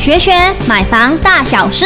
学学买房大小事。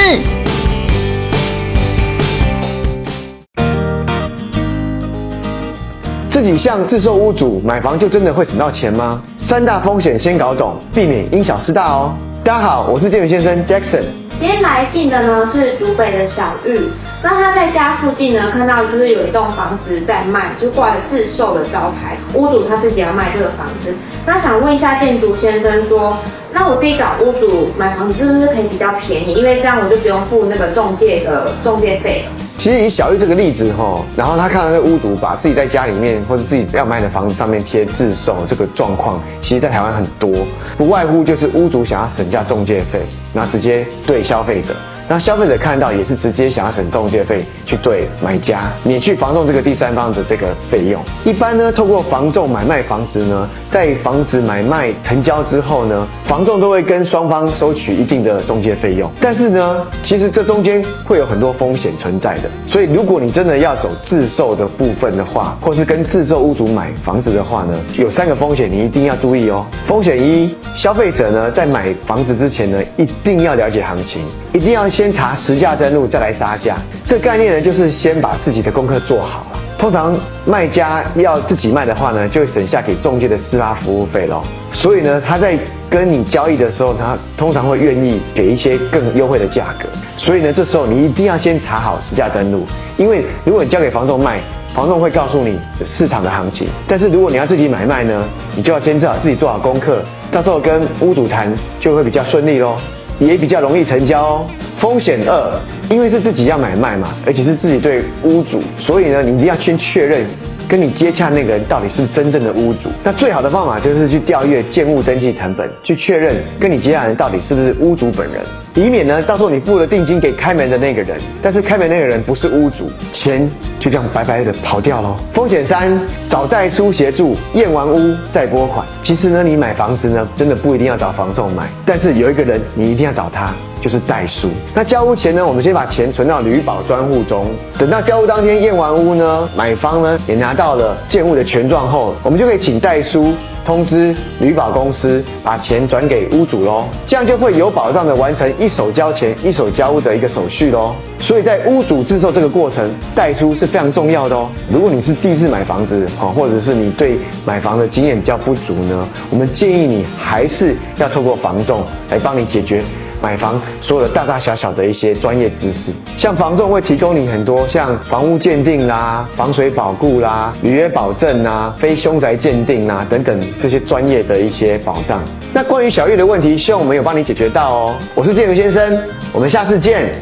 自己向自售屋主买房就真的会省到钱吗？三大风险先搞懂，避免因小失大哦。大家好，我是建宇先生 Jackson。今天来信的呢是竹北的小玉，那他在家附近呢看到就是有一栋房子在卖，就挂着自售的招牌，屋主他自己要卖这个房子，那想问一下建筑先生说，那我自己找屋主买房子是不是可以比较便宜？因为这样我就不用付那个中介的中介费了。其实以小玉这个例子哈，然后他看到那屋主把自己在家里面或者自己要卖的房子上面贴自售这个状况，其实在台湾很多，不外乎就是屋主想要省下中介费，那直接对消费者。那消费者看到也是直接想要省中介费去对买家免去房仲这个第三方的这个费用。一般呢，透过房仲买卖房子呢，在房子买卖成交之后呢，房仲都会跟双方收取一定的中介费用。但是呢，其实这中间会有很多风险存在的。所以如果你真的要走自售的部分的话，或是跟自售屋主买房子的话呢，有三个风险你一定要注意哦。风险一，消费者呢在买房子之前呢，一定要了解行情，一定要。先查实价登录，再来杀价。这概念呢，就是先把自己的功课做好了。通常卖家要自己卖的话呢，就会省下给中介的司法服务费喽。所以呢，他在跟你交易的时候，他通常会愿意给一些更优惠的价格。所以呢，这时候你一定要先查好实价登录，因为如果你交给房仲卖，房仲会告诉你市场的行情。但是如果你要自己买卖呢，你就要先做好自己做好功课，到时候跟屋主谈就会比较顺利喽，也比较容易成交哦。风险二，因为是自己要买卖嘛，而且是自己对屋主，所以呢，你一定要先确认跟你接洽那个人到底是真正的屋主。那最好的方法就是去调阅建物登记成本，去确认跟你接洽人到底是不是屋主本人，以免呢，到时候你付了定金给开门的那个人，但是开门那个人不是屋主，钱就这样白白的跑掉喽。风险三，找代书协助验完屋再拨款。其实呢，你买房子呢，真的不一定要找房仲买，但是有一个人你一定要找他。就是代书。那交屋前呢，我们先把钱存到旅保专户中。等到交屋当天验完屋呢，买方呢也拿到了建物的权状后，我们就可以请代书通知旅保公司把钱转给屋主喽。这样就会有保障的完成一手交钱一手交屋的一个手续喽。所以在屋主自售这个过程，代出是非常重要的哦。如果你是第一次买房子哈，或者是你对买房的经验比较不足呢，我们建议你还是要透过房仲来帮你解决。买房所有的大大小小的一些专业知识，像房仲会提供你很多像房屋鉴定啦、防水保固啦、履约保证啦、非凶宅鉴定啦等等这些专业的一些保障。那关于小玉的问题，希望我们有帮你解决到哦。我是建筑先生，我们下次见。